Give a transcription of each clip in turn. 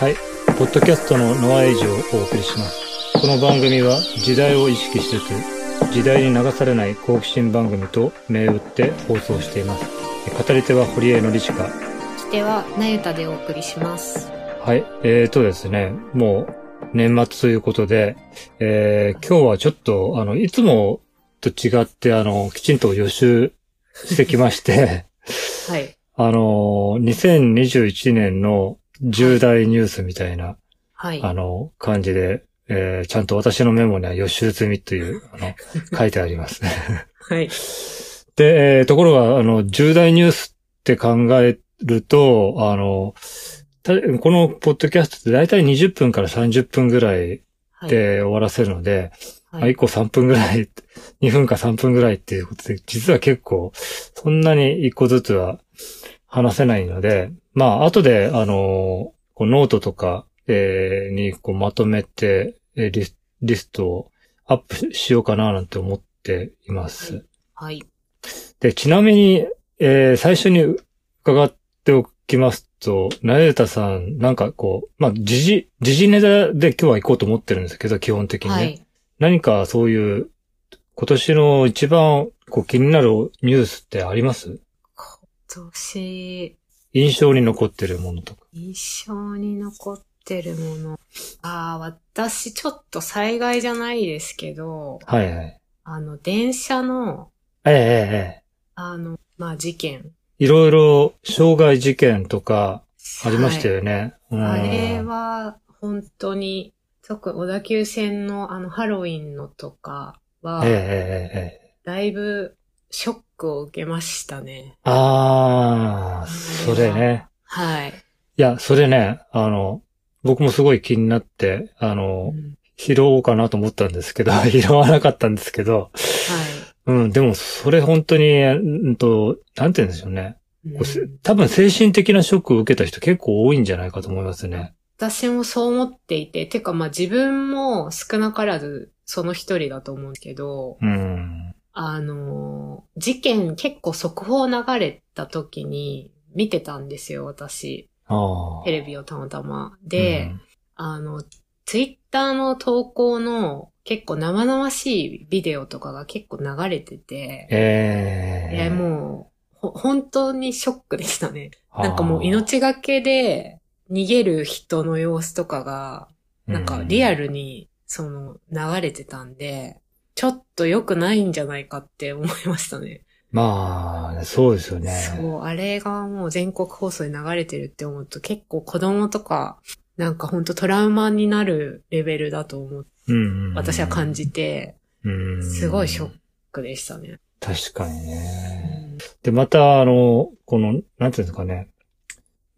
はい。ポッドキャストのノアエイジをお送りします。この番組は時代を意識しつつ、時代に流されない好奇心番組と銘打って放送しています。語り手は堀江のりしか。聞き手はなゆたでお送りします。はい。えーとですね、もう年末ということで、えー今日はちょっと、あの、いつもと違って、あの、きちんと予習してきまして、はい。あの、2021年の重大ニュースみたいな、はい。あの、感じで、えーちゃんと私のメモには予習済みという、あの、書いてありますね。はい。で、えーところが、あの、重大ニュースって考えると、あの、たこのポッドキャストって大体20分から30分ぐらいはい。で終わらせるので、まあはい1個3分ぐらい、2分か3分ぐらいっていうことで、実は結構、そんなに1個ずつは話せないので、まあ、後で、あの、こうノートとか、えーにこうまとめて、えーリスリストをアップしようかななんて思っています。はい。で、ちなみに、えー最初に伺っておきますと、なえたさん、なんかこう、まあ、時事、時事ネタで今日は行こうと思ってるんですけど、基本的にね。はい。何かそういう、今年の一番こう気になるニュースってあります？今年、印象に残ってるものとか。印象に残ってるもの。ああ、私ちょっと災害じゃないですけど、はいはい。あの、電車の、ええええええ。あの、まあ、事件。いろいろ傷害事件とかありましたよ。よね。うんあれは、本当に、特、小田急線のあの、ハロウィンのとかはええ、ええええ。だいぶ、ショックを受けましたね。ああ、それね。はい。いや、それね、あの、僕もすごい気になって、あのう、ん拾おうかなと思ったんですけど、拾わなかったんですけど、はうん、でもそれ本当に、うんと、なんて言うんでしょうね。うん多分精神的なショックを受けた人結構多いんじゃないかと思いますね。私もそう思っていて、てかまあ自分も少なからずその一人だと思うけど、うん。あのー、事件結構速報流れた時に見てたんですよ、私。テレビをたまたま。で、あの、ツイッターの投稿の結構生々しいビデオとかが結構流れてて、ええいやもう、ほ本当にショックでしたね。なんかもう命がけで逃げる人の様子とかが、なんかリア。ルにその流れてたんで、ちょっと良くないんじゃないかって思いましたね。まあ、そうですよね。そう、あれがもう全国放送で流れてるって思うと結構子供とか、なんかほんとトラウマになるレベルだと思う。うんうんうん。私は感じて、うん。すごいショックでしたね。確かにうね。んで、また、あの、この、なんていうんですかね。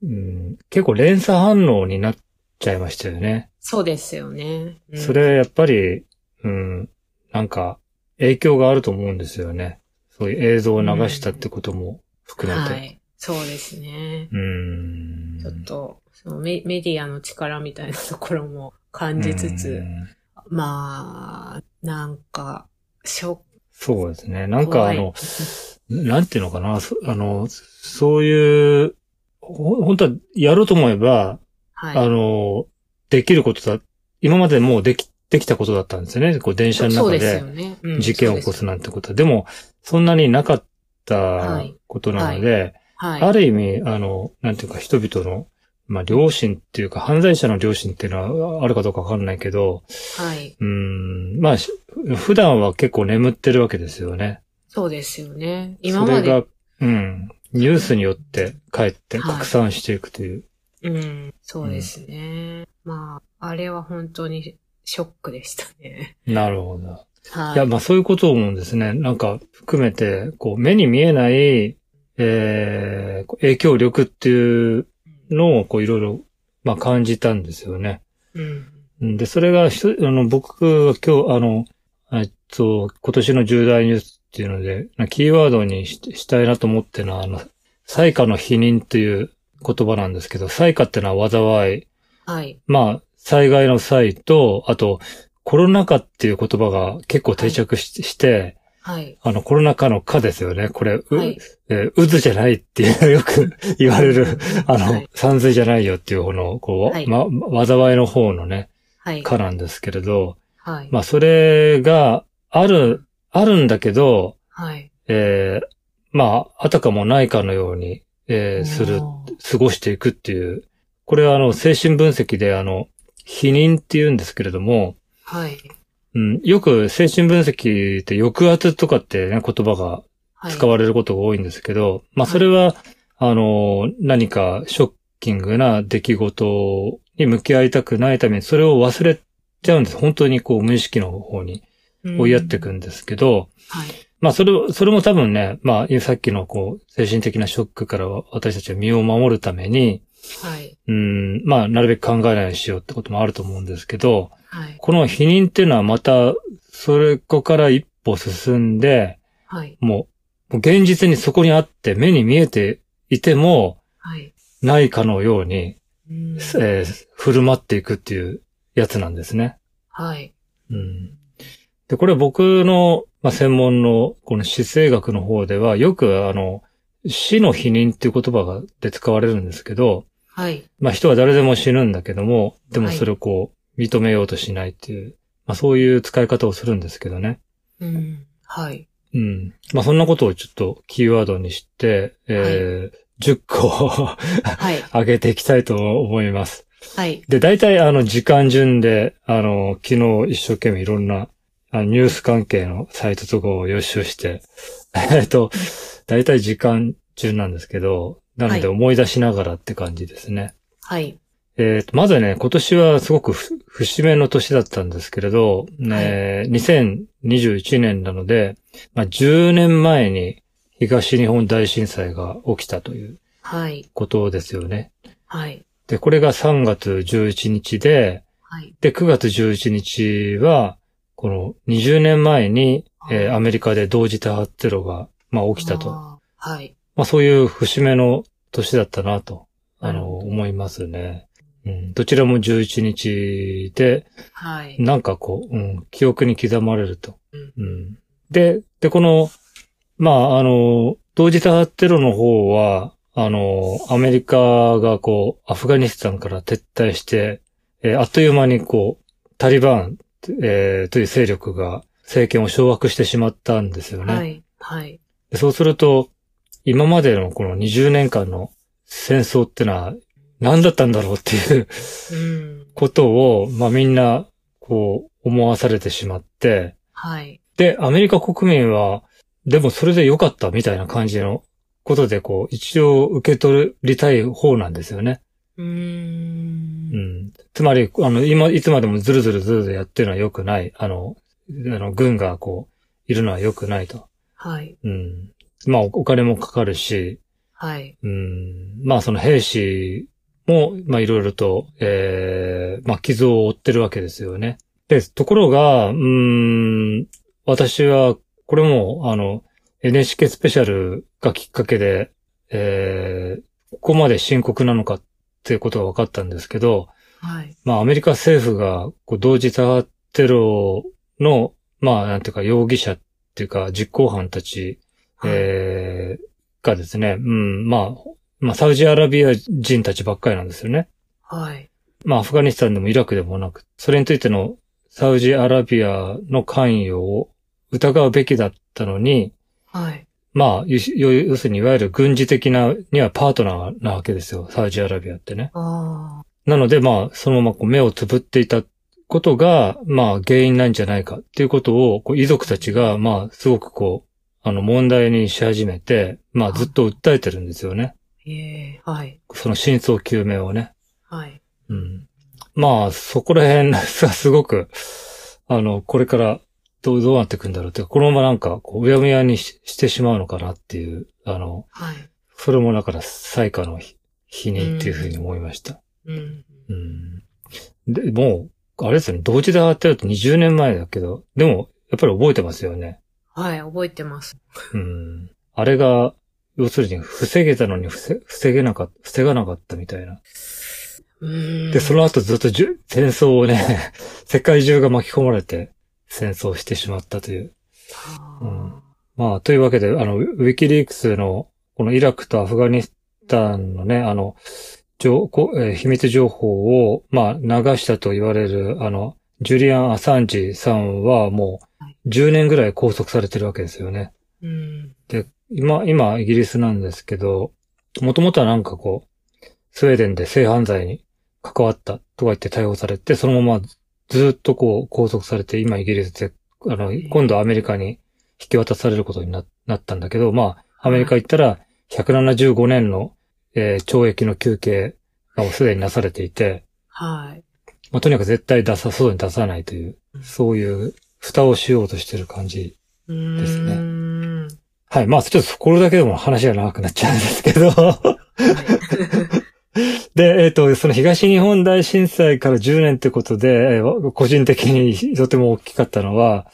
うん、結構連鎖反応になっちゃいましたよね。そうですよね。うんそれ、やっぱり、うん、なんか、影響があると思うんですよね。そういう映像を流したってことも含めて。はい。そうですね。うん。ちょっと、そのメメディアの力みたいなところも感じつうつ、んまあ、なんか、ショック。そうですね。なんかあの、なんていうのかな、そあの、そういう、ほ本当はやろうと思えば、はい。あの、できることだ、今までもうでき、できたことだったんですよね。こう電車の中で事件を起こすなんてことは。でも、そんなになかったはいことなので、はい。ある意味、あの、なんていうか人々の、まあ、良心っていうか、犯罪者の良心っていうのはあるかどうかわかんないけど、はい。うん、まあ、し普段は結構眠ってるわけですよね。そうですよね。今まで、それが、うん、ニュースによって帰ってはい拡散していくという。うん、そうですね。まあ、あれは本当にショックでしたね。なるほど。はい。いや、まあそういうことを思うんですね。なんか含めて、こう、目に見えない、えー、影響力っていうのを、こう、いろいろ、まあ感じたんですよね。うん。うんで、それがあの、僕が今日、あの、えっと、今年の重大ニュースっていうので、なキーワードにししたいなと思ってるのは、あの、災禍の否認という言葉なんですけど、災禍ってのは災い。はい。まあ、災害の際と、あと、コロナ禍っていう言葉が結構定着し,、して、はい。あの、コロナ禍の禍ですよね。これ、う、はい。えー渦じゃないっていう、よく 言われる、あの、はい山水じゃないよっていう方の、こう、はいま、災いの方のね、はい。禍なんですけれど、はい。まあ、それがある、あるんだけど、はい。えーまあ、あたかもないかのように、えーする、過ごしていくっていう、これはあの、精神分析であの、否認って言うんですけれども、はい。うん、よく精神分析って抑圧とかってね、言葉がはい。使われることが多いんですけど、まあそれは、あの、何かショッキングな出来事に向き合いたくないためにそれを忘れちゃうんです。本当にこう無意識の方に追いやっていくうんんですけど、はい。まあそれを、それも多分ね、まあさっきのこう精神的なショックから私たちは身を守るために、はい。うん、まあなるべく考えないようにしようってこともあると思うんですけど、はい。この否認っていうのはまた、それこから一歩進んで、はい。もう、もう現実にそこにあって目に見えていても、はい。ないかのように、うんえー振る舞っていくっていうやつなんですね。はい。うん、で、これ僕の、まあ、専門のこの姿勢学の方では、よくあの、死の否認っていう言葉がで使われるんですけど、はい。まあ人は誰でも死ぬんだけども、でもはいそれをこう、認めようとしないっていう、まあそういう使い方をするんですけどね。うん。はい。うん。まあそんなことをちょっとキーワードにして、えー10個はい。上げていきたいと思います。はい。で、大体あの時間順で、あの、昨日一生懸命いろんなあのニュース関係のサイトとかを予習して、えっと、大体時間順なんですけど、なのではい思い出しながらって感じですね。はい。えっと、まずね、今年はすごくふ節目の年だったんですけれど、ね2021年なので、まあ、10年前に東日本大震災が起きたというはい。ことですよね。はい。で、これが3月11日で、はい。で、9月11日は、この20年前に、えーアメリカで同時多発テロが、まあ、起きたと。はい。まあ、そういう節目の年だったなと、あの、思いますね。うん、どちらも11日で、はい。なんかこう、うん、記憶に刻まれると。うんうん、で、で、この、まあ、あの、同時多発テロの方は、あの、アメリカがこう、アフガニスタンから撤退して、えーあっという間にこう、タリバン、えーという勢力が政権を掌握してしまったんですよね。はい。はい。でそうすると、今までのこの20年間の戦争ってのは何だったんだろうっていううん。ことを、まあみんな、こう、思わされてしまって、はい。で、アメリカ国民は、でもそれで良かったみたいな感じのことで、こう、一応受け取りたい方なんですよね。うー。うんん。つまり、あの、今、いつまでもずるずるずるずるやってるのは良くない。あの、あの、軍がこう、いるのは良くないと。はい。うん。まあ、おお金もかかるし、はい。うん。まあ、その兵士も、まあ、いろいろと、ええまあ、傷を負ってるわけですよね。で、ところが、うん、私は、これも、あの、NHK スペシャルがきっかけで、ええここまで深刻なのかっていうことが分かったんですけど、はい。まあ、アメリカ政府が、こう、同時多発テロの、まあ、なんていうか、容疑者っていうか、実行犯たち、えーがですね、うん、まあ、まあ、サウジアラビア人たちばっかりなんですよね。はい。まあ、アフガニスタンでもイラクでもなく、それについてのサウジアラビアの関与を疑うべきだったのに、はい。まあ、要要するにいわゆる軍事的なにはパートナーなわけですよ、サウジアラビアってね。あなので、まあ、そのままこう目をつぶっていたことが、まあ、原因なんじゃないかっていうことを、こう遺族たちが、まあ、すごくこう、あの、問題にし始めて、まあ、ずっと訴えてるんですよね。あ。ええはい。その真相究明をね。はい。うん。まあ、そこら辺がすごく、あの、これからどう、どうなっていくんだろうって、このままなんか、こう、うやむやにししてしまうのかなっていう、あの、はい。それもだから、最下の否否認っていうふうに思いました。うん。うん。で、もう、あれですよね、同時で上がってると20年前だけど、でも、やっぱり覚えてますよね。はい。覚えてます。うん。あれが、要するに防げたのに防防げなかった、防がなかったみたいな。で、その後ずっとじゅ戦争をね、世界中が巻き込まれて戦争してしまったという。うんまあ、というわけで、あの、ウィキリークスの、このイラクとアフガニスタンのね、あの、情こえー秘密情報を、まあ、流したと言われる、あの、ジュリアン・アサンジさんはもう、10年ぐらい拘束されてるわけですよね。うん。今、今、イギリスなんですけど、もともとはなんかこう、スウェーデンで性犯罪に関わったとか言って逮捕されて、そのままずっとこう拘束されて、今イギリスで、あの、今度アメリカに引き渡されることにななったんだけど、まあ、アメリカ行ったら175年の、えー懲役の休憩がもうすでになされていて、はい。まあ、とにかく絶対出さ、外に出さないというう、んそういう蓋をしようとしてる感じ。ですねね。はい。まあ、ちょっとこれだけでも話が長くなっちゃうんですけど。で、えっ、と、その東日本大震災から10年ってことで、えー個人的にとても大きかったのは、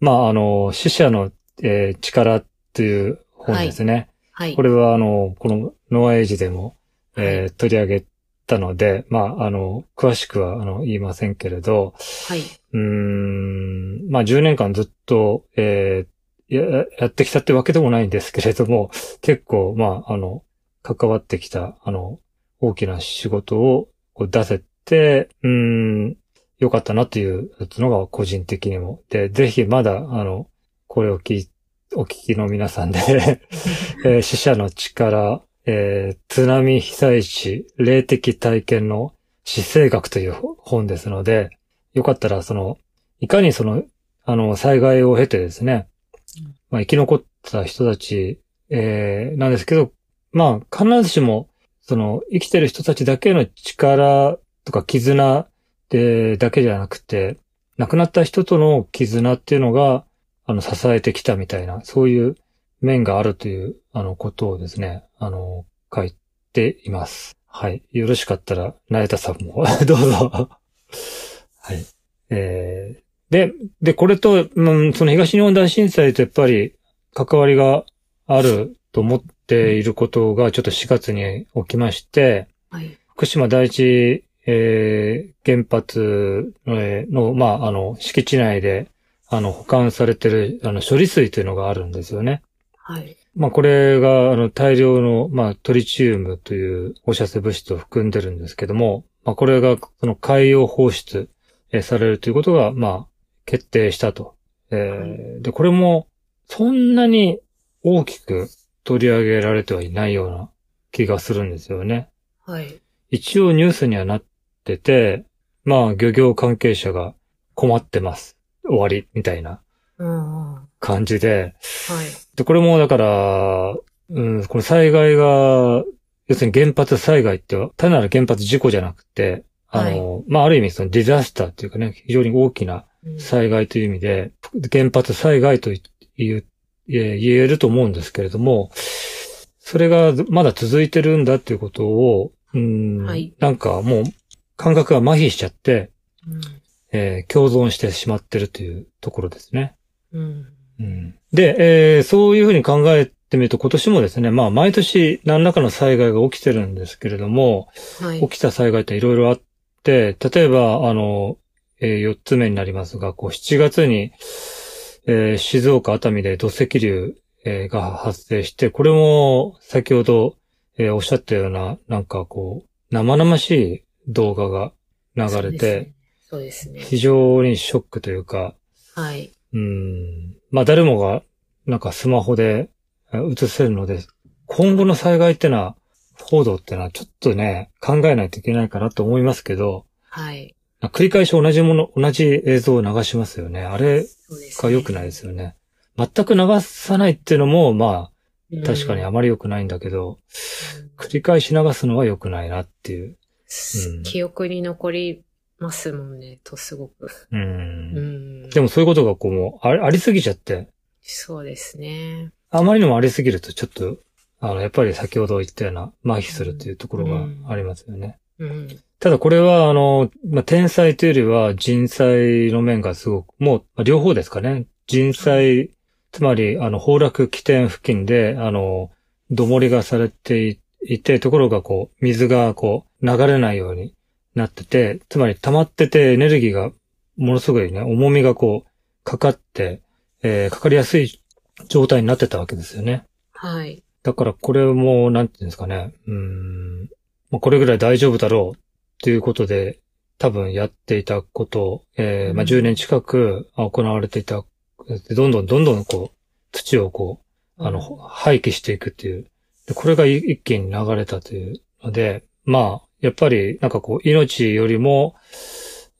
まあ、あの、死者の、えー力っていう本ですね。はい。これは、あの、このノアエイジでも、えー取り上げたので、まあ、あの、詳しくは、あの、言いませんけれど、はい。うーん、まあ10年間ずっと、えーや、やってきたってわけでもないんですけれども、結構、まあ、あの、関わってきた、あの、大きな仕事をこう出せて、うーん、よかったなというのが個人的にも。で、ぜひまだ、あの、これを聞い、お聞きの皆さんで、えー死者の力、えー津波被災地、霊的体験の死生学という本ですので、よかったら、その、いかにその、あの、災害を経てですね、まあ、生き残った人たち、えーなんですけど、まあ、必ずしも、その、生きてる人たちだけの力とか絆で、だけじゃなくて、亡くなった人との絆っていうのが、あの、支えてきたみたいな、そういう面があるという、あの、ことをですね、あの、書いています。はい。よろしかったら、なえたさんも、どうぞ。はい。えーで、で、これと、うん、その東日本大震災とやっぱり関わりがあると思っていることがちょっと4月に起きまして、はい。福島第一、えー原発の、えーの、まあ、あの、敷地内で、あの、保管されてる、あの、処理水というのがあるんですよね。はい。まあ、これが、あの、大量の、まあ、トリチウムという放射性物質を含んでるんですけども、まあ、これが、その海洋放出、えーされるということが、まあ、決定したと。えーで、これも、そんなに大きく取り上げられてはいないような気がするんですよね。はい。一応ニュースにはなってて、まあ、漁業関係者が困ってます。終わり、みたいな感じで、い。で、これもだから、うん、この災害が、要するに原発災害って、単なる原発事故じゃなくて、あの、まあ、ある意味そのディザスターっていうかね、非常に大きなうん災害という意味で、原発災害という、言え言えると思うんですけれども、それがまだ続いてるんだっていうことを、うん、はいなんかもう感覚が麻痺しちゃって、うん。えー共存してしまってるというところですね。うん。うんで、えーそういうふうに考えてみると今年もですね、まあ毎年何らかの災害が起きてるんですけれども、はい。起きた災害っていろいろあって、例えば、あの、え4つ目になりますが、こう7月に、えー静岡熱海で土石流、えーが発生して、これも先ほど、えーおっしゃったような、なんかこう、生々しい動画が流れて、そうですね。非常にショックというか、はい。うん。まあ誰もが、なんかスマホでえ映せるので、今後の災害ってのは、報道ってのはちょっとね、考えないといけないかなと思いますけど、はい。繰り返し同じもの、同じ映像を流しますよね。あれが良くないですよね。全く流さないっていうのも、まあ、確かにあまり良くないんだけど、繰り返し流すのは良くないなっていう。うん記憶に残りますもんね、とすごく。う。うんん。でもそういうことがこうもうありありすぎちゃって、そうですね。あまりにもありすぎるとちょっと、あの、やっぱり先ほど言ったような麻痺するというところがありますよね。うん。ただこれは、あの、まあ、天災というよりは人災の面がすごく、もう、まあ両方ですかね。人災、つまり、あの、崩落起点付近で、あの、土盛りがされていいて、ところがこう、水がこう、流れないようになってて、つまり溜まっててエネルギーがものすごいね、重みがこう、かかって、えーかかりやすい状態になってたわけですよね。はい。だからこれも、なんていうんですかね、うーん、まあこれぐらい大丈夫だろうっていうことで、多分やっていたことを、えーまあうん10年近くあ行われていた、でどんどんどんどんこう、土をこう、あの、うん廃棄していくっていう。でこれがい一気に流れたというので、まあ、やっぱり、なんかこう、命よりも、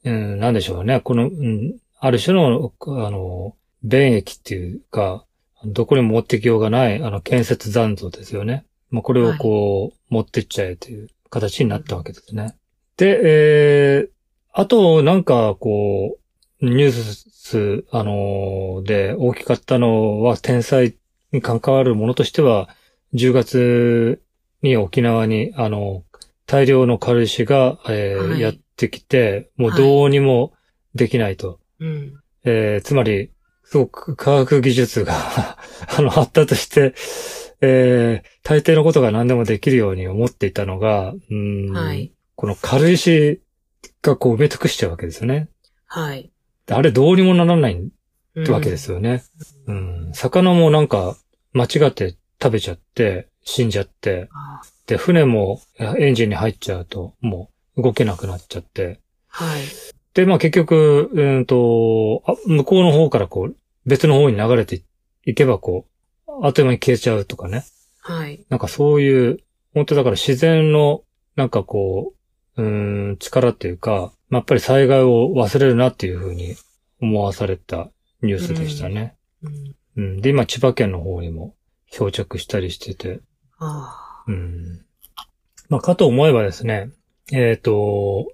うん、なんでしょうね。この、うん、ある種の、あの、便益っていうか、どこにも持ってきようがない、あの、建設残像ですよね。まあ、これをこう、持ってっちゃえという形になったわけですね。で、えー、あと、なんか、こう、ニュース、あので大きかったのは、天災に関わるものとしては、10月に沖縄に、あの、大量の軽石が、えーはいやってきて、もうどうにもできないと。うん。えーつまり、すごく科学技術が あの、発達して、えー大抵のことが何でもできるように思っていたのが、うんはい。この軽石がこう埋め尽くしちゃうわけですよね。はい。あれどうにもならないうんわけですよね。うん。魚もなんか間違って食べちゃって、死んじゃって、船もエンジンに入っちゃうと、もう動けなくなっちゃって、はい。で、まあ結局、うんと、あ向こうの方からこう、別の方に流れていけばこう、あっという間に消えちゃうとかね。はい。なんかそういう、本当だから自然の、なんかこう、うーん、力っていうか、まあやっぱり災害を忘れるなっていうふうに思わされたニュースでしたね。うん。うん。で、今千葉県の方にも漂着したりしてて、あうん。まあ、かと思えばですね、えっ、と、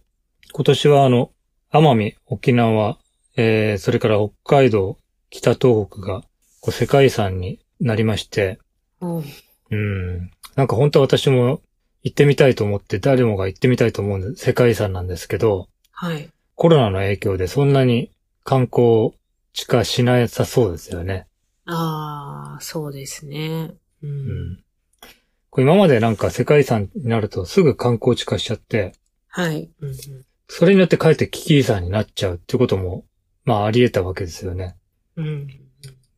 今年はあの、奄美、沖縄、えー、それから北海道、北東北が、こう、世界遺産になりまして、あ。おううん。なんか本当は私も行ってみたいと思って、誰もが行ってみたいと思うんで、世界遺産なんですけど、はい。コロナの影響でそんなに観光しかしなさそうですよね。ああ、そうですね。う。うんん。これ今までなんか世界遺産になるとすぐ観光地化しちゃって、はい。それによってかえって危機遺産になっちゃうってことも、まああり得たわけですよね。うん。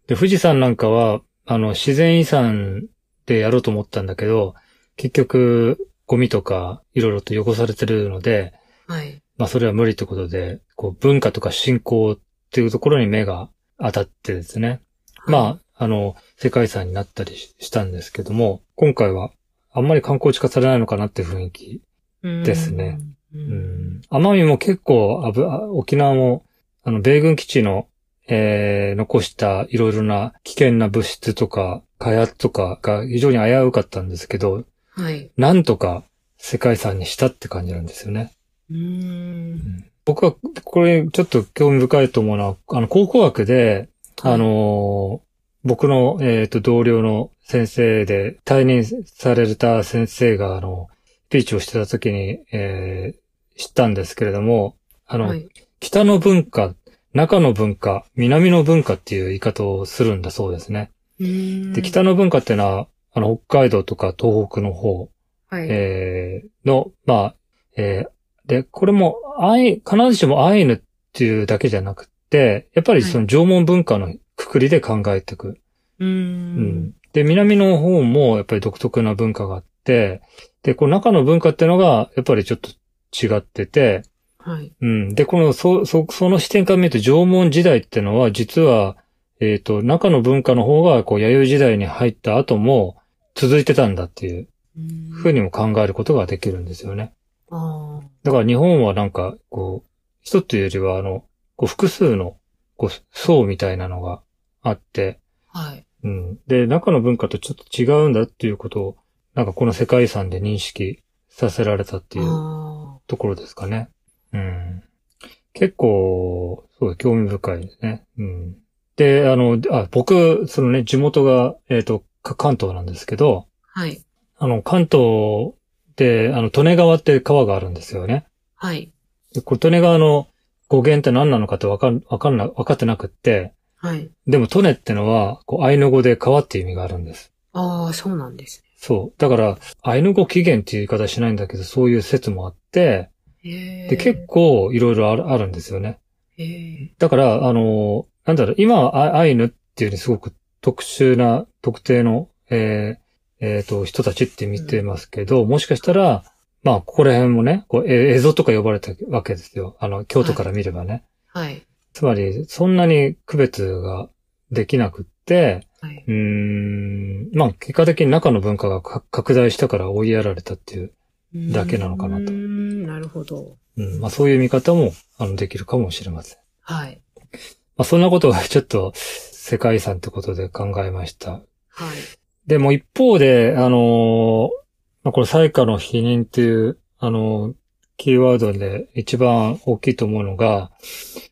で、富士山なんかは、あの、自然遺産でやろうと思ったんだけど、結局、ゴミとかいろいろと汚されてるので、はい。まあそれは無理ってことで、こう文化とか信仰っていうところに目が当たってですね。まあ、あの、世界遺産になったりししたんですけども、今回はあんまり観光地化されないのかなっていう雰囲気。あですね。う。うんん。奄美も結構あぶ、あ沖縄も、あの、米軍基地の、えー、残したいろいろな危険な物質とか、開発とかが非常に危うかったんですけど、はい。なんとか世界遺産にしたって感じなんですよね。うーん。僕はこれちょっと興味深いと思うのは、あの、考古学で、あのー僕の、えっ、と、同僚の先生で、退任された先生が、あの、スピーチをしてた時に、えー知ったんですけれども、あの、はい。北の文化、中の文化、南の文化っていう言い方をするんだそうですね。で、北の文化っていうのは、あの、北海道とか東北の方、はい。えーの、まあ、えーで、これも、アイ、必ずしもアイヌっていうだけじゃなくて、やっぱりその縄文文化のくくりで考えていく。うー。うんん。で、南の方もやっぱり独特な文化があって、で、この中の文化っていうのが、やっぱりちょっと違ってて、はい。うん。で、この、そ、そ、その視点から見ると縄文時代っていうのは、実は、えっ、と、中の文化の方が、こう、弥生時代に入った後も、続いてたんだっていうふうに。にも考えることができるんですよね。ああ。だから日本はなんか、こう、一つというよりは、あの、こう複数の、こう、層みたいなのがあって、はい。うん。で、中の文化とちょっと違うんだっていうことを、なんかこの世界遺産で認識させられたっていうあところですかね。うん。結構、すごい興味深いですね。うん。で、あの、あ、僕、そのね、地元が、えっ、と、か関東なんですけど、あ。はい。あの、関東で、あの、利根川って川があるんですよね。はい。でこれ、利根川の語源って何なのかってわかん、わかんな、わかってなくって、はい。でも、利根ってのは、こう、アイヌ語で川っていう意味があるんです。ああ、そうなんですそう。だから、アイヌ語起源っていう言い方はしないんだけど、そういう説もあって。で、結構いろいろあるあるんですよね。だから、あの、なんだろう、今はアアイヌっっていうにすごく特殊な、特定の、えーえーと、人たちって見てますけど、もしかしたら、まあ、ここら辺もね、こう、え映像とか呼ばれたわけですよ。あの、京都から見ればね。はい。つまり、そんなに区別ができなくって、はい。うーん、まあ、結果的に中の文化がか拡大したから追いやられたっていう、だけなのかなとうーん、なるほど。うん、まあ、そういう見方も、あの、できるかもしれません。はい。まあ、そんなことがちょっと、世界遺産ってことで考えました。はい。でも一方で、あのーまあ、これ、最下の否認っていう、あのーキーワードで一番大きいと思うのが、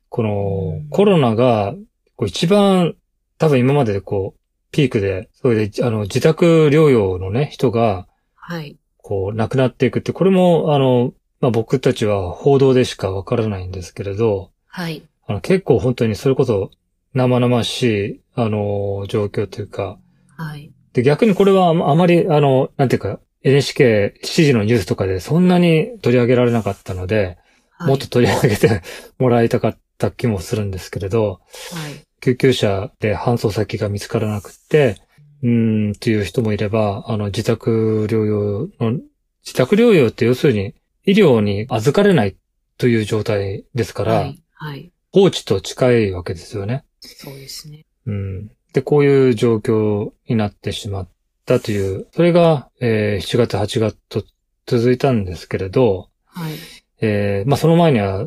このコロナが、こう一番多分今まででこう、ピークで、それで、あの、自宅療養のね、人が、はい。こう、亡くなっていくって、これも、あの、まあ、僕たちは報道でしかわからないんですけれど、はい。あの、結構本当にそれこそ生々しい、あの、状況というか、はい。で、逆にこれはあまり、あの、なんていうか、NHK 7時のニュースとかでそんなに取り上げられなかったので、はい。もっと取り上げて もらいたかった気もするんですけれど、はい。救急車で搬送先が見つからなくって、うーん、っていう人もいれば、あの、自宅療養の、自宅療養って要するに医療に預かれないという状態ですから、はい。はい。放置と近いわけですよね。そうですね。うん。で、こういう状況になってしまったという、それが、えー7月、8月と続いたんですけれど、はい。えーまあその前には、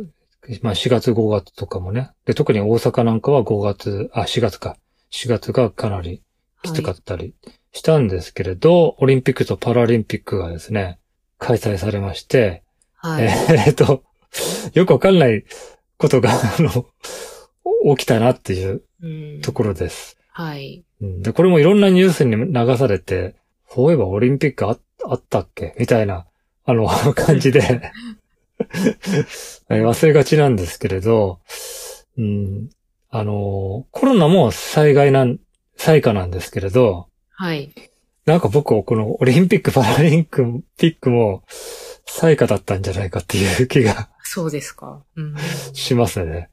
まあ4月、5月とかもね、で、特に大阪なんかは5月、あ、4月か、4月がかなりきつかったりしたんですけれど、オリンピックとパラリンピックがですね、開催されまして、はい。えーっと、よくわかんないことが、あの、起きたなっていううんところです。はい。うんで、これもいろんなニュースに流されて、そういえばオリンピックああったっけみたいな、あの、感じで、えー 忘れがちなんですけれど、うん、あの、コロナも災害なん、災禍なんですけれど、はい。なんか僕はこのオリンピック・パラリンピックも災禍だったんじゃないかっていう気がそうですか。うん。しますね。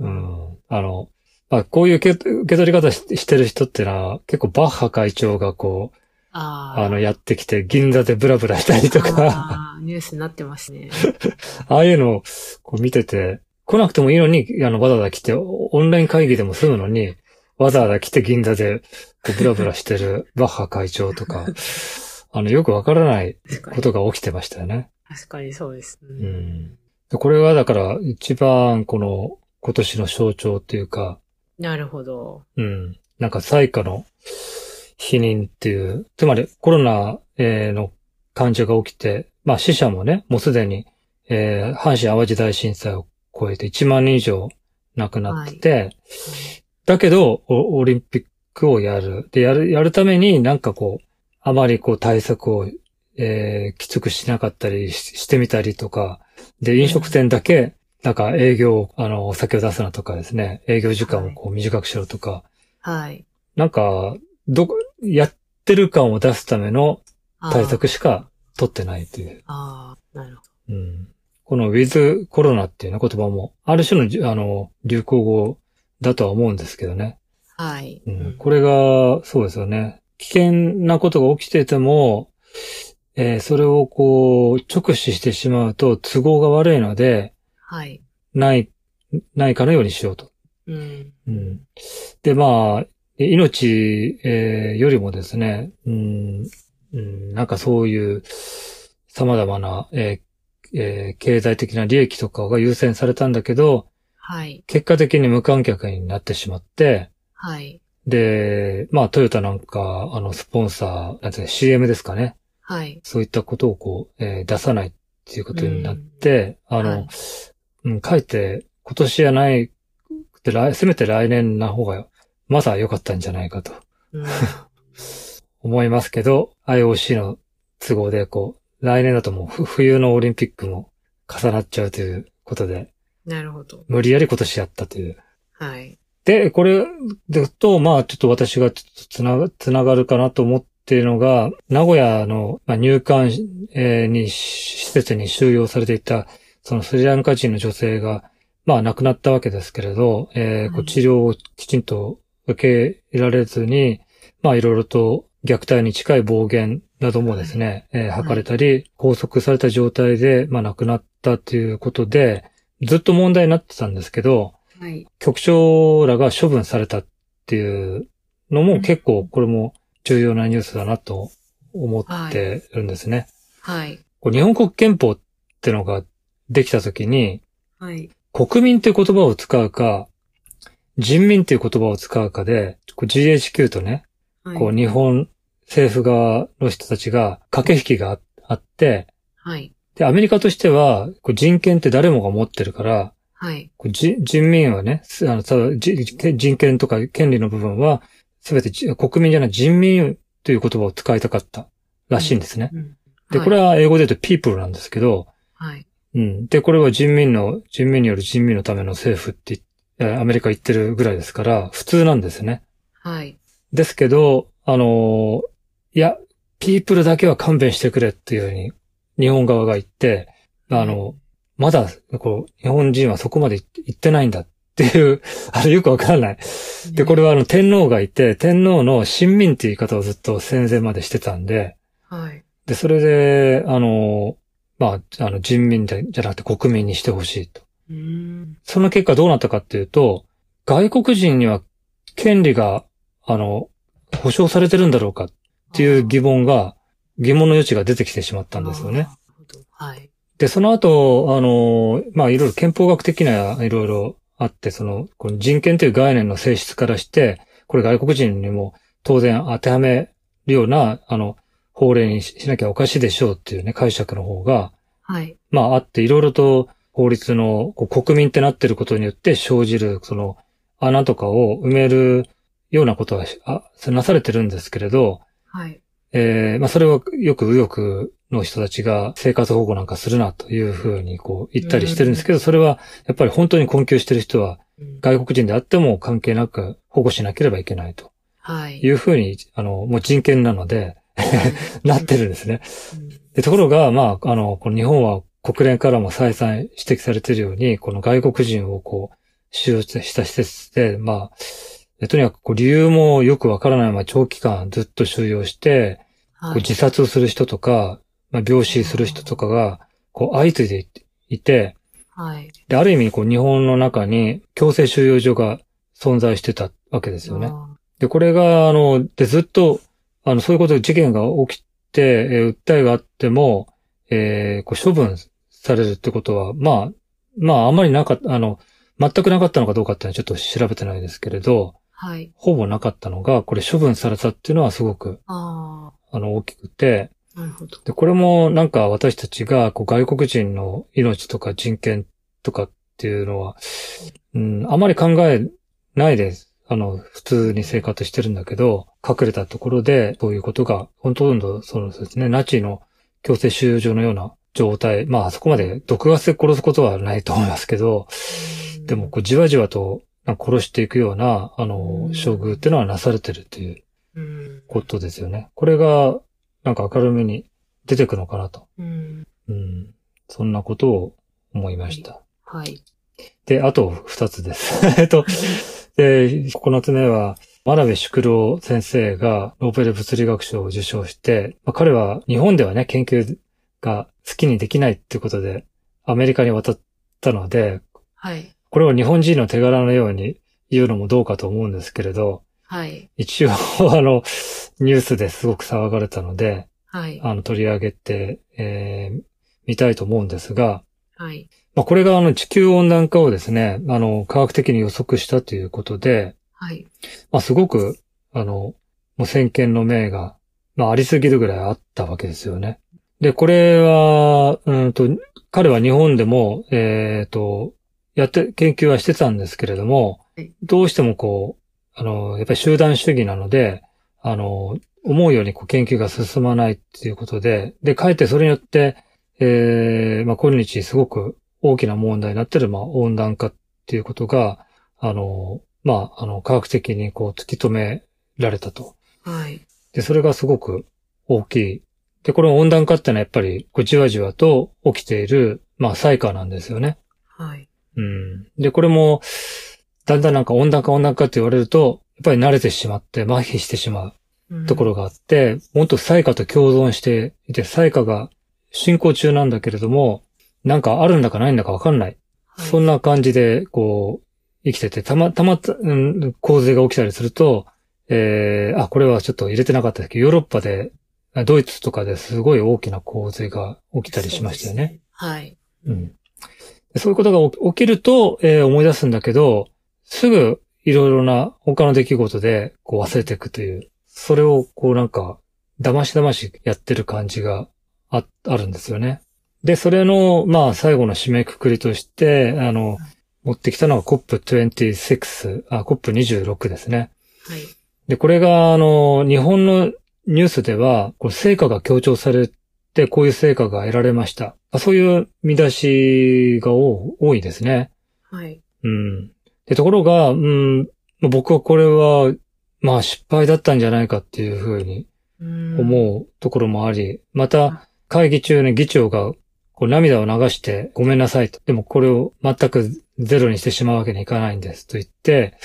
うん。あの、まあ、こういう受け取り方ししてる人ってのは、結構バッハ会長がこう、ああ。あの、やってきて、銀座でブラブラしたりとか、ニュースになってますね。ああいうのをこう見てて、来なくてもいいのに、あの、わざわざ来て、オオンライン会議でも済むのに、わざわざ来て銀座でこうブラブラしてる バッハ会長とか、あの、よくわからない。ことが起きてましたよね。確かにそうです。うう。ん。でこれはだから、一番この、今年の象徴っていうか、なるほど。うん。なんか、災禍の否認っていう、つまりコロナえーの患者が起きて、まあ死者もね、もうすでに、えー阪神淡路大震災を超えて1万人以上亡くなってて、だけどオ、オリンピックをやる。で、やる、やるためになんかこう、あまりこう対策を、えーきつくしなかったりししてみたりとか、で、飲食店だけ、なんか営業、あの、お酒を出すなとかですね、営業時間をこう短くしろとか、はい。なんか、どこ、やってる感を出すための対策しか取ってないという。ああ、なるほうん、この with コロナっていうね言葉も、ある種のじ、あの、流行語だとは思うんですけどね。ど。はい。うん、これが、そうですよね。危険なことが起きてても、えーそれをこう、直視してしまうと都合が悪いので、はい。ない、ないかのようにしようと。うん。うんで、まあ、命、えーよりもですね、うん、うん、なんかそういう様々な、えーえー経済的な利益とかが優先されたんだけど、はい。結果的に無観客になってしまって、はい。で、まあトヨタなんか、あの、スポンサー、なんていうの CM ですかね。はい。そういったことをこう、えー出さないっていうことになって、あの、はいうん、かえって今年じゃないくて、来せめて来年な方がまだ良かったんじゃないかとうん。思いますけど、IOC の都合でこう、来年だともうふ冬のオリンピックも重なっちゃうということで、なるほど。無理やり今年やったという。はい。で、これだと、まあちょっと私がちょっとつなが、つながるかなと思っているのが、名古屋の、まあ、入管、えーに、施設に収容されていた、そのスリランカ人の女性が、まあ亡くなったわけですけれど、えーこはいう治療をきちんと受け入れられずに、まあいろいろと虐待に近い暴言などもですね、えー吐かれたり、拘束された状態で、まあ亡くなったということで、ずっと問題になってたんですけど、はい。局長らが処分されたっていうのも結構これも重要なニュースだなと思ってるんですね。はい。こう日本国憲法ってのができたときに、はい。国民って言葉を使うか、人民っていう言葉を使うかで、こう GHQ とね、はい。こう日本政府側の人たちが駆け引きがああって、はい。で、アメリカとしては、こう人権って誰もが持ってるから、はい。こうじ人民はね、すあの、ただじ人権とか権利の部分は、すべてじ国民じゃない人民という言葉を使いたかったらしいんですね。うんで、これは英語で言うと people なんですけど、はい。うん。で、これは人民の、人民による人民のための政府って言っ、えアメリカ言ってるぐらいですから、普通なんですね。はい。ですけど、あのーいや、ピープルだけは勘弁してくれっていうふうに、日本側が言って、あの、まだ、こう、日本人はそこまで言ってないんだっていう、あれよくわからない。で、これはあの、天皇がいて、天皇の親民っていう言い方をずっと戦前までしてたんで、はい。で、それで、あの、まあ、あの、人民じゃじゃなくて国民にしてほしいと。その結果どうなったかっていうと、外国人には権利が、あの、保障されてるんだろうかっていう疑問が、疑問の余地が出てきてしまったんですよね。はい。で、その後、あの、まあ、いろいろ憲法学的ないろいろあって、その、この人権という概念の性質からして、これ外国人にも当然当てはめるような、あの、法令にししなきゃおかしいでしょうっていうね、解釈の方が、はい。まああって、いろいろと法律の国民ってなってることによって生じる、その穴とかを埋めるようなことはなされてるんですけれど、はい。えーまあそれはよく右翼の人たちが生活保護なんかするなというふうにこう言ったりしてるんですけど、それはやっぱり本当に困窮してる人はうん外国人であっても関係なく保護しなければいけないとはい。いうふうに、あの、もう人権なので、なってるんですね。ところが、まあ、あの、この日本は国連からも再三指摘されているように、この外国人をこう、収容した施設で、まあ、えとにかくこう理由もよくわからないまま長期間ずっと収容して、こうはい。自殺をする人とか、まあ、病死する人とかが、こう相次いでいて、はい。で、ある意味、こう日本の中に強制収容所が存在してたわけですよね。あで、これが、あの、で、ずっと、あの、そういうこと、事件が起きて、えー訴えがあっても、えーこう処分されるってことは、まあ、まあ、あまりなかった、あの、全くなかったのかどうかっていうのはちょっと調べてないですけれど、ーはい。ほぼなかったのが、これ処分されたっていうのはすごく、ああの、大きくて、あ、なるほど。で、これもなんか私たちが、こう、外国人の命とか人権とかっていうのは、うん、あまり考えないです。あの、普通に生活してるんだけど、隠れたところで、そういうことが、ほとんど、そのですね、ナチの強制収容所のような状態、まあ、そこまで毒ガスで殺すことはないと思いますけど、でも、こう、じわじわと、殺していくような、あのう、ん処遇っていうのはなされてるっていううん。ことですよね。これが、なんか明るみに出てくのかなと。うん。うん。そんなことを思いました。はい。で、あと二つです。えっと、で、九つ目は、真鍋淑郎先生がノーベル物理学賞を受賞して、まあ、彼は日本ではね、研究が好きにできないってことで、アメリカに渡ったので、はい。これを日本人の手柄のように言うのもどうかと思うんですけれど、はい。一応、あの、ニュースですごく騒がれたので、はい。あの、取り上げて、えー、見たいと思うんですが、はい。まあ、これがあの地球温暖化をですね、あの、科学的に予測したということで、はい。まあ、すごく、あの、もう先見の明が、まあ、ありすぎるぐらいあったわけですよね。で、これは、うんと、彼は日本でも、えっ、と、やって、研究はしてたんですけれどもはい、どうしてもこう、あの、やっぱり集団主義なので、あの、思うようにこう研究が進まないっていうことで、で、かえってそれによって、えー、まあ、今日すごく大きな問題になってる、まあ、温暖化っていうことが、あの、まあ、あの、科学的にこう突き止められたと。はい。で、それがすごく大きい。で、この温暖化ってのはやっぱり、こうじわじわと起きている、まあ、災禍なんですよね。はい。うん。で、これも、だんだんなんか温暖化温暖化って言われると、ぱり慣れてしまって麻痺してしまうんうところがあって、もっと災禍と共存していて、災禍が進行中なんだけれども、なんかあるんだかないんだかわかんない。はいそんな感じで、こう、生きてて、たま、たま、うん、洪水が起きたりすると、えー、あ、これはちょっと入れてなかったですけ？ど、ヨーロッパで、あドイツとかですごい大きな洪水が起きたりしましたよね。はい。うん。でそういうことが起起きると、えー思い出すんだけど、すぐいろいろな他の出来事でこう忘れていくという、それをこうなんか、だましだましやってる感じがあ、あるんですよね。で、それの、まあ最後の締めくくりとして、あの、持ってきたのが COP26、あ、COP26 ですね。はい。で、これが、あの、日本のニュースでは、こう成果が強調されて、こういう成果が得られました。あそういう見出しが多多いですね。はい。うん。で、ところが、うん、まあ僕はこれは、まあ失敗だったんじゃないかっていうふうにうん思うところもあり、また、会議中に議長が、こう涙を流してごめんなさいと。でもこれを全くゼロにしてしまうわけにいかないんですと言って、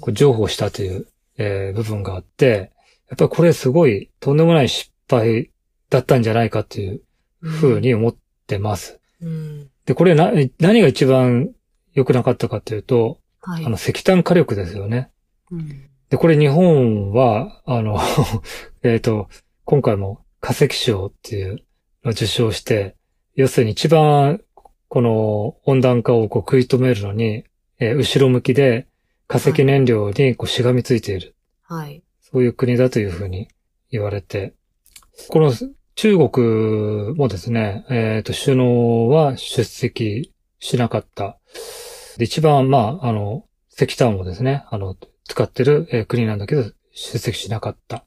こう譲歩したという、えー部分があって、やっぱりこれすごいとんでもない失敗だったんじゃないかというふうに思ってます。うん。で、これな、何が一番良くなかったかというと、はい。あの石炭火力ですよね。うんで、これ日本は、あの、えっと、今回も化石賞っていうのを受賞して、要するに一番この温暖化をこう食い止めるのに、えー後ろ向きで化石燃料にこうしがみついている。はい。そういう国だというふうに言われて、この中国もですね、えっ、と、首脳は出席しなかった。で一番、まあ、あの、石炭をですね、あの、使ってる、国なんだけど、出席しなかった。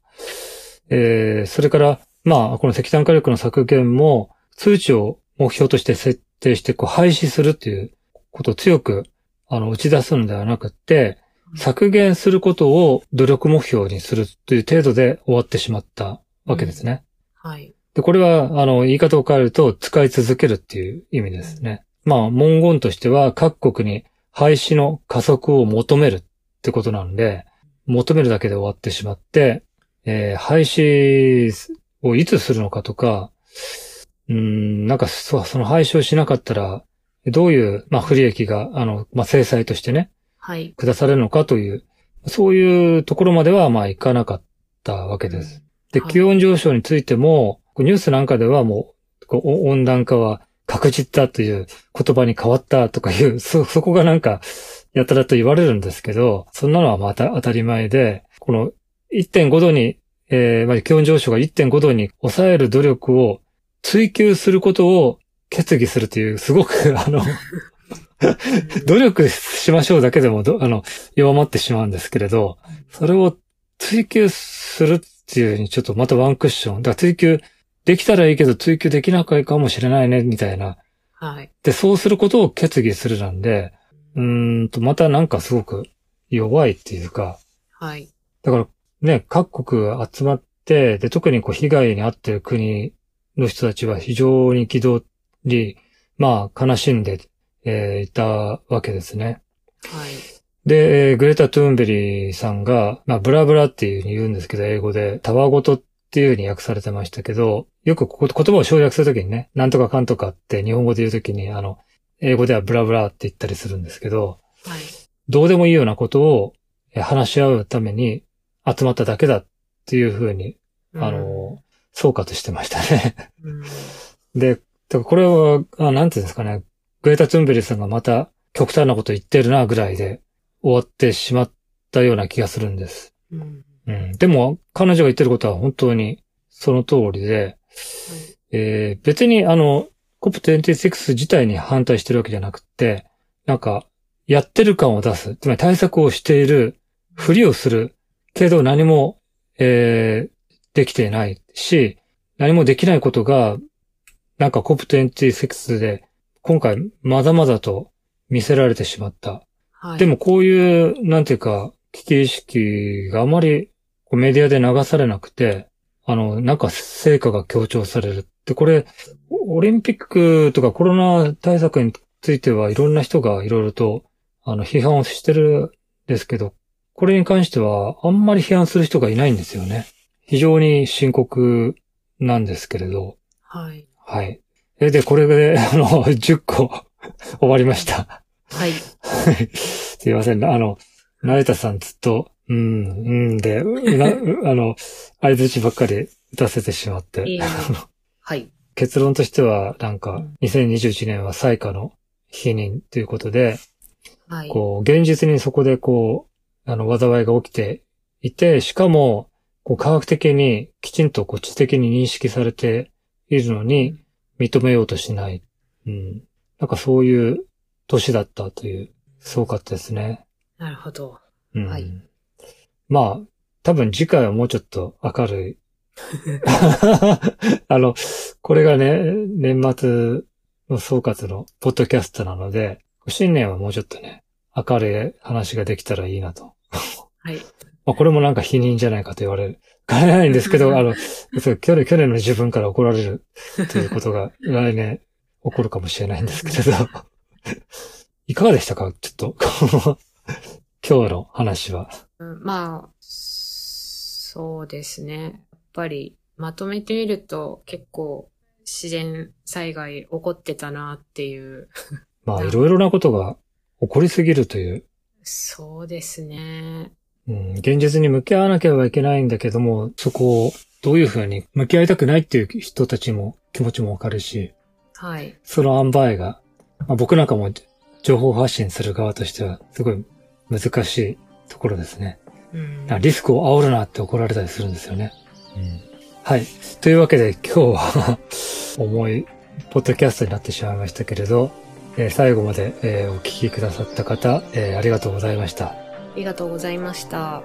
えーそれから、まあ、この石炭火力の削減も、通知を目標として設定して、こう、廃止するっていうことを強く、あの、打ち出すのではなくて、削減することを努力目標にするという程度で終わってしまったわけですね。はい。で、これは、あの、言い方を変えると、使い続けるっていう意味ですね。まあ、文言としては、各国に廃止の加速を求めるってことなんで、求めるだけで終わってしまって、えー廃止をいつするのかとか、うーん、なんかそ、その廃止をしなかったら、どういう、まあ、不利益が、あの、まあ、制裁としてね、はい。下されるのかという、そういうところまではまあいかなかったわけです。で、はい気温上昇についても、ニュースなんかではもう、温暖化は確実だという言葉に変わったとかいう、そ、そこがなんか、やたらと言われるんですけど、そんなのはまた当たり前で、この1.5度に、えーまあ、気温上昇が1.5度に抑える努力を追求することを決議するという、すごく、あの、努力しましょうだけでもど、あの、弱まってしまうんですけれど、それを追求するっていうにちょっとまたワンクッション。だから追求できたらいいけど追求できなかいかもしれないね、みたいな。はい。で、そうすることを決議するなんで、うーんと、またなんかすごく弱いっていうか、はい。だからね、各国集まって、で、特にこう被害に遭っている国の人たちは非常に憤り、まあ悲しんで、えーいたわけですね。はい。で、えーグレタ・トゥーンベリーさんが、まあ、ブラブラっていう風に言うんですけど、英語で、たわごとっていう風に訳されてましたけど、よくここ言葉を省略するときにね、なんとかかんとかって日本語で言うときに、あの、英語ではブラブラって言ったりするんですけど、はい。どうでもいいようなことをえー話し合うために集まっただけだっていう風に、あの、総括してましたね。うん、で、これは、あなんていうんですかね、グレタ・トゥンベリーさんがまた極端なこと言ってるなぐらいで終わってしまったような気がするんです。うん。うん。でも、彼女が言ってることは本当にその通りで、えー別にあの、COP26 自体に反対してるわけじゃなくて、なんか、やってる感を出す。つまり対策をしている、ふりをする。けど何も、えーできていないし、何もできないことが、なんか COP26 で、今回まだまだと見せられてしまった。はい。でもこういう、なんていうか、危機意識があまりメディアで流されなくて、あの、なんか成果が強調される。で、これ、オリンピックとかコロナ対策についてはいろんな人がいろいろと、あの、批判をしてるんですけど、これに関してはあんまり批判する人がいないんですよね。非常に深刻なんですけれど。はい。はい。え、で、これで、あの、10個 終わりました。はい。すいません。あの、成田さんずっと、うん、うんで、うなうあの、相槌ばっかり打たせてしまって。いいねはい。結論としては、なんかうん、2021年は最下の否認ということで、はい。こう、現実にそこでこう、あの、災いが起きていて、しかも、こう、科学的にきちんとこう、知的に認識されているのに、認めようとしない。うん。なんかそういう年だったという、すごかったですね。なるほど。うん。はいまあ、多分次回はもうちょっと明るい。あの、これがね、年末の総括のポッドキャストなので、新年はもうちょっとね、明るい話ができたらいいなと。はい。まあ、これもなんか否認じゃないかと言われる。かねないんですけど、あの、そう去年、去年の自分から怒られるということが 来年起こるかもしれないんですけれど。いかがでしたか？ちょっと、こ の今日の話は。うんまあ、そうですね。やっぱり、まとめてみると結構自然災害起こってたなっていう。まあ、いろいろなことが起こりすぎるという、そうですね。うん、現実に向き合わなければいけないんだけども、そこをどういうふうに向き合いたくないっていう人たちも気持ちもわかるし、はい。その塩梅が、まあ、僕なんかも情報発信する側としてはすごい難しいところですね。うんリスクを煽るなって怒られたりするんですよね。はい。というわけで今日は 重いポッドキャストになってしまいましたけれど、えー最後まで、えーお聞きくださった方、えーありがとうございました。ありがとうございました。